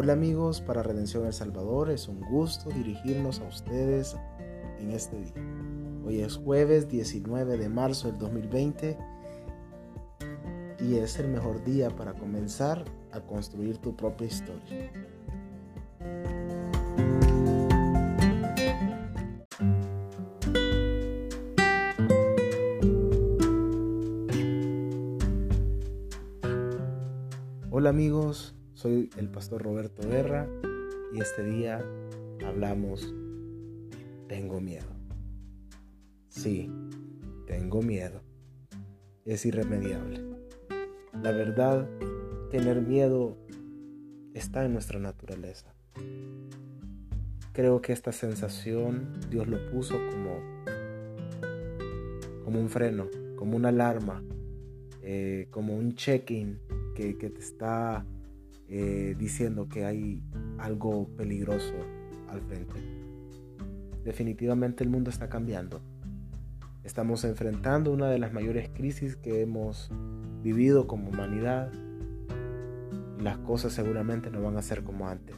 Hola amigos, para Redención El Salvador es un gusto dirigirnos a ustedes en este día. Hoy es jueves 19 de marzo del 2020 y es el mejor día para comenzar a construir tu propia historia. Hola amigos, soy el pastor Roberto Guerra y este día hablamos, tengo miedo. Sí, tengo miedo. Es irremediable. La verdad, tener miedo está en nuestra naturaleza. Creo que esta sensación Dios lo puso como, como un freno, como una alarma, eh, como un check-in que, te está eh, diciendo que hay algo peligroso al frente. Definitivamente el mundo está cambiando. Estamos enfrentando una de las mayores crisis que hemos vivido como humanidad. Las cosas seguramente no van a ser como antes.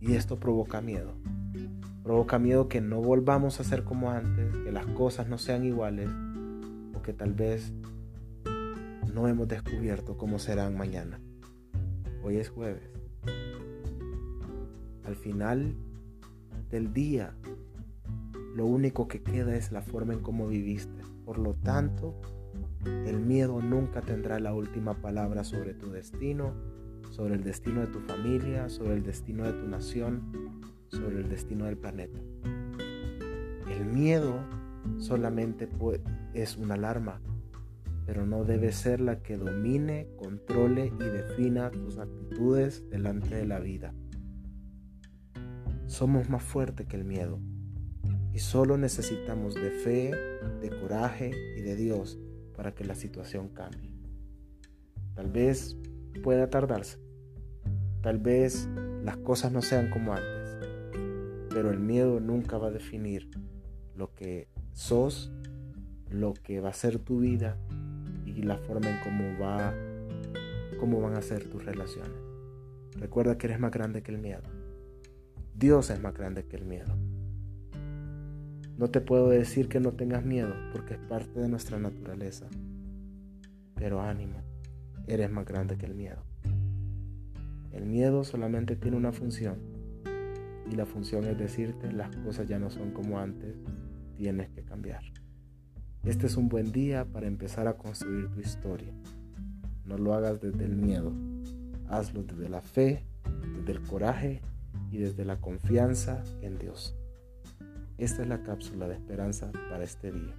Y esto provoca miedo. Provoca miedo que no volvamos a ser como antes, que las cosas no sean iguales o que tal vez no hemos descubierto cómo serán mañana. Hoy es jueves. Al final del día, lo único que queda es la forma en cómo viviste. Por lo tanto, el miedo nunca tendrá la última palabra sobre tu destino, sobre el destino de tu familia, sobre el destino de tu nación, sobre el destino del planeta. El miedo solamente es una alarma pero no debe ser la que domine, controle y defina tus actitudes delante de la vida. Somos más fuertes que el miedo y solo necesitamos de fe, de coraje y de Dios para que la situación cambie. Tal vez pueda tardarse, tal vez las cosas no sean como antes, pero el miedo nunca va a definir lo que sos, lo que va a ser tu vida y la forma en cómo va cómo van a ser tus relaciones. Recuerda que eres más grande que el miedo. Dios es más grande que el miedo. No te puedo decir que no tengas miedo porque es parte de nuestra naturaleza. Pero ánimo, eres más grande que el miedo. El miedo solamente tiene una función y la función es decirte las cosas ya no son como antes, tienes que cambiar. Este es un buen día para empezar a construir tu historia. No lo hagas desde el miedo, hazlo desde la fe, desde el coraje y desde la confianza en Dios. Esta es la cápsula de esperanza para este día.